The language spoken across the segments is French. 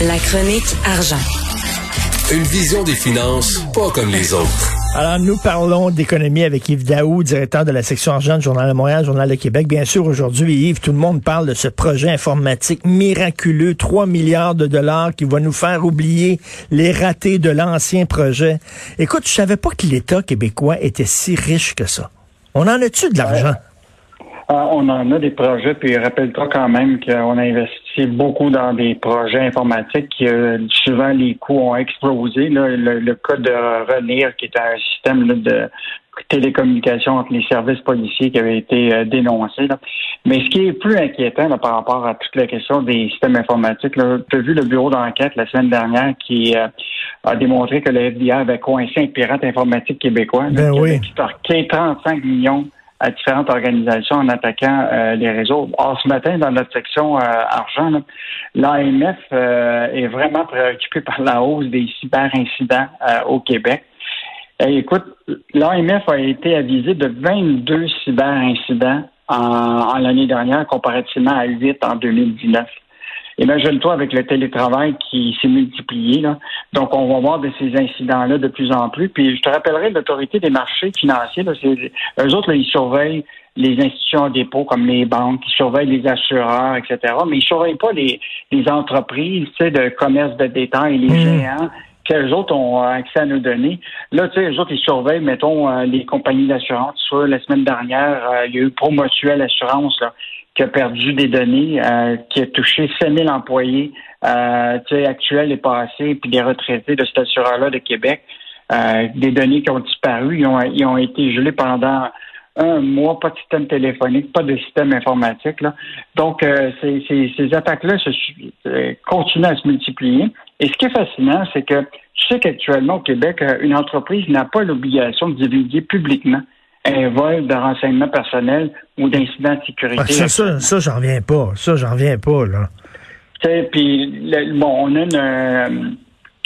La chronique argent. Une vision des finances pas comme les autres. Alors, nous parlons d'économie avec Yves Daou, directeur de la section argent du Journal de Montréal, Journal de Québec. Bien sûr, aujourd'hui, Yves, tout le monde parle de ce projet informatique miraculeux, 3 milliards de dollars qui va nous faire oublier les ratés de l'ancien projet. Écoute, je savais pas que l'État québécois était si riche que ça. On en a-tu de l'argent? Ah, on en a des projets, puis rappelle-toi quand même qu'on a investi beaucoup dans des projets informatiques. Qui, euh, souvent, les coûts ont explosé. Le, le, cas de RENIR, qui est un système de télécommunication entre les services policiers qui avait été euh, dénoncé. Mais ce qui est plus inquiétant par rapport à toute la question des systèmes informatiques, tu as vu le bureau d'enquête la semaine dernière qui euh, a démontré que le FBI avait coincé un pirate informatique québécois ben qui oui. avait 35 millions à différentes organisations en attaquant euh, les réseaux. Or, ce matin, dans notre section euh, argent, l'AMF euh, est vraiment préoccupé par la hausse des cyberincidents au Québec. Et écoute, l'AMF a été avisé de 22 cyberincidents en, en l'année dernière comparativement à 8 en 2019. Imagine-toi avec le télétravail qui s'est multiplié. Là. Donc, on va voir de ces incidents-là de plus en plus. Puis, je te rappellerai l'autorité des marchés financiers. Là, eux autres, là, ils surveillent les institutions de dépôt comme les banques, ils surveillent les assureurs, etc. Mais ils surveillent pas les, les entreprises tu sais, de commerce de détail, les mmh. géants qu'eux autres ont accès à nos données. Là, tu sais, eux autres, ils surveillent, mettons, euh, les compagnies d'assurance. La semaine dernière, euh, il y a eu Promotuel Assurance, là, qui a perdu des données, euh, qui a touché 5000 employés euh, actuels et passés, puis des retraités de cet assureur-là de Québec. Euh, des données qui ont disparu, ils ont, ils ont été gelés pendant un mois, pas de système téléphonique, pas de système informatique. Là. Donc, euh, ces, ces, ces attaques-là euh, continuent à se multiplier. Et ce qui est fascinant, c'est que tu sais qu'actuellement au Québec, une entreprise n'a pas l'obligation de divulguer publiquement un vol de renseignements personnels ou d'incidents de sécurité. Ah, ça, ça, ça j'en viens pas. Ça, j'en viens pas, là. Puis, bon, on a une, euh,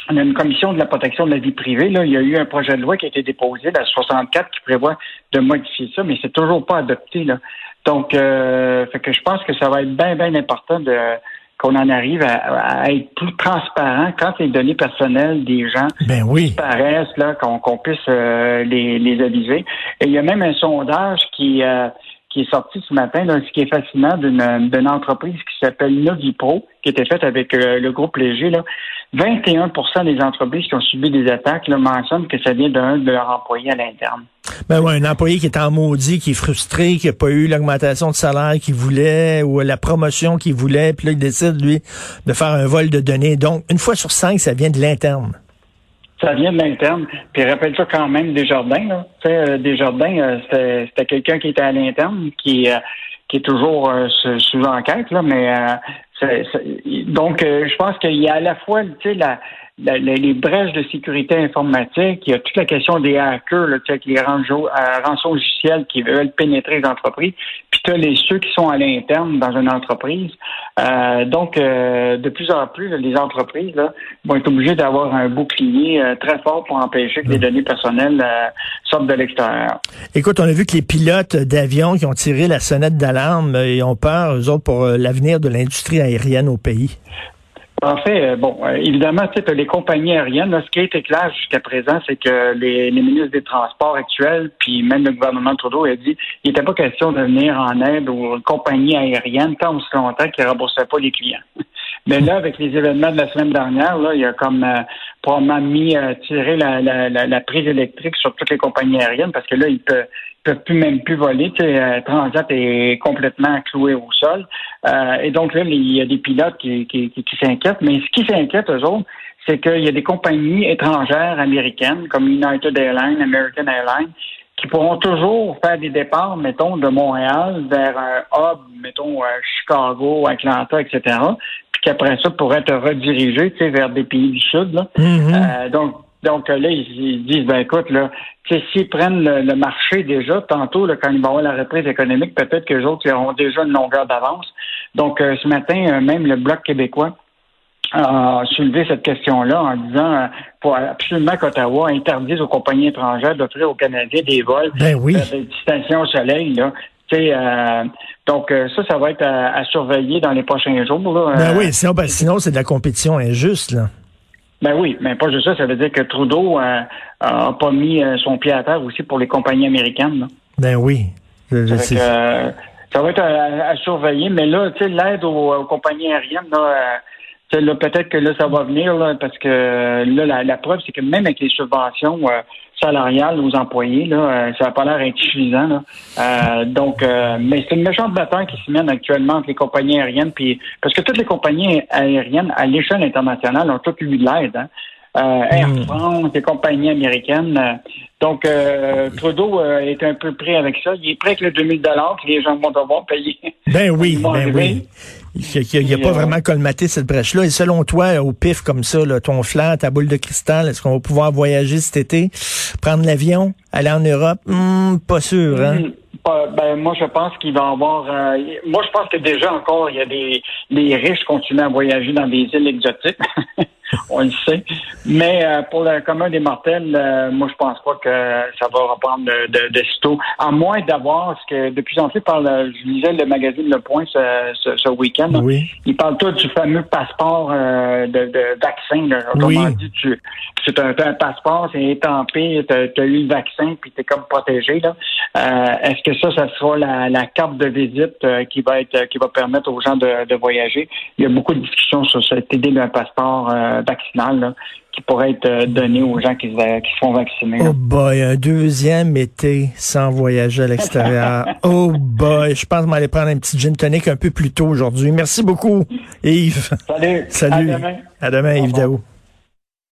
on a une commission de la protection de la vie privée. Là. Il y a eu un projet de loi qui a été déposé, la 64, qui prévoit de modifier ça, mais c'est toujours pas adopté. Là. Donc, euh, fait que je pense que ça va être bien, bien important de qu'on en arrive à, être plus transparent quand les données personnelles des gens ben oui. disparaissent, là, qu'on puisse euh, les, les aviser. Et il y a même un sondage qui euh, qui est sorti ce matin, là, ce qui est fascinant d'une entreprise qui s'appelle Novipro, qui était faite avec euh, le groupe Léger. Là. 21% des entreprises qui ont subi des attaques mentionnent que ça vient d'un de leurs employés à l'interne. Ben ouais, un employé qui est en maudit, qui est frustré, qui n'a pas eu l'augmentation de salaire qu'il voulait ou la promotion qu'il voulait, puis là, il décide, lui, de faire un vol de données. Donc, une fois sur cinq, ça vient de l'interne. Ça vient de l'interne. Puis rappelle-toi quand même Desjardins. Là. Euh, Desjardins, euh, c'était quelqu'un qui était à l'interne, qui, euh, qui est toujours sous enquête, là, mais donc je pense qu'il y a à la fois tu sais, la, les brèches de sécurité informatique, il y a toute la question des hackers, là, les rançons, euh, logiciels qui veulent pénétrer les entreprises, puis tu as les ceux qui sont à l'interne dans une entreprise. Euh, donc, euh, de plus en plus, les entreprises là, vont être obligées d'avoir un bouclier très fort pour empêcher que les données personnelles sortent de l'extérieur. Écoute, on a vu que les pilotes d'avions qui ont tiré la sonnette d'alarme, ils ont peur, eux autres, pour l'avenir de l'industrie aérienne au pays. En fait, euh, bon, euh, évidemment, tu les compagnies aériennes, là, ce qui a été clair jusqu'à présent, c'est que les, les, ministres des Transports actuels, puis même le gouvernement Trudeau a dit il n'était pas question de venir en aide aux compagnies aériennes tant aussi longtemps qu'ils ne remboursaient pas les clients. Mais là, avec les événements de la semaine dernière, là, il a comme euh, probablement mis euh, tiré la, la, prise électrique sur toutes les compagnies aériennes parce que là, ils peuvent, peuvent plus même plus voler. Euh, Transat est complètement cloué au sol. Euh, et donc là, il y a des pilotes qui, qui, qui, s'inquiètent. Mais ce qui s'inquiète, eux autres, c'est qu'il y a des compagnies étrangères américaines comme United Airlines, American Airlines, qui pourront toujours faire des départs, mettons, de Montréal vers un hub, mettons, Chicago, Atlanta, etc après ça pourrait être redirigé vers des pays du Sud. Là. Mm-hmm. Euh, donc, donc là, ils, disent, ben écoute, là, s'ils prennent le, marché déjà, tantôt, là, quand ils vont avoir la reprise économique, peut-être que les autres auront déjà une longueur d'avance. Donc, euh, ce matin, euh, même le Bloc québécois a soulevé cette question-là en disant pour absolument qu'Ottawa interdise aux compagnies étrangères d'offrir aux Canadiens des vols ben oui. de, au soleil. Là. Euh, donc, ça, ça va être à, surveiller dans les prochains jours. Ben oui, sinon, ben, sinon c'est de la compétition injuste. Là. Ben oui, mais pas juste ça. Ça veut dire que Trudeau n'a pas mis son pied à terre aussi pour les compagnies américaines. Ben oui. ça va être à, surveiller, mais là, tu sais, l'aide aux, compagnies aériennes, là, là, peut-être que là, ça va venir, parce que là, la, preuve, c'est que même avec les subventions euh, salariales aux employés, là, euh, ça n'a pas l'air insuffisant. Là. Euh, donc, mais c'est une méchante bataille qui se mène actuellement entre les compagnies aériennes, puis parce que toutes les compagnies aériennes à l'échelle internationale ont toutes eu de l'aide. Hein. Air hmm. France, les compagnies américaines. donc, Trudeau est un peu prêt avec ça. Il est prêt avec le 2000 dollars que les gens vont devoir payer. Ben oui, ben oui. Il n'y a, pas vraiment colmaté cette brèche-là. Et selon toi, au pif comme ça, ton flair, ta boule de cristal, est-ce qu'on va pouvoir voyager cet été, prendre l'avion, aller en Europe? Hmm, pas sûr, hein? Hmm, ben, moi, je pense qu'il va y avoir. Euh, moi, je pense que déjà encore, il y a des les riches continuent à voyager dans des îles exotiques. on le sait. Mais euh, pour le commun des mortels, euh, moi, je pense pas que ça va reprendre de, de, de sitôt. À moins d'avoir ce que, de plus en je lisais le magazine Le Point ce, ce, ce week-end. Oui. Il parle tout du fameux passeport euh, de, de, vaccin. Là. Autrement dit, tu, c'est un, un, passeport, c'est étampé, tu as, eu le vaccin, puis tu es comme protégé. Là. Est-ce que ça, ça sera la, la carte de visite qui va être qui va permettre aux gens de, de, voyager? Il y a beaucoup de discussions sur cette idée d'un passeport vaccinal qui pourrait être euh, donné aux gens qui, se font vacciner. Oh boy, un deuxième été sans voyager à l'extérieur. oh boy, je pense m'aller prendre un petit gin tonic un peu plus tôt aujourd'hui. Merci beaucoup, Yves. Salut. Salut. À demain. À demain, Yves Daou.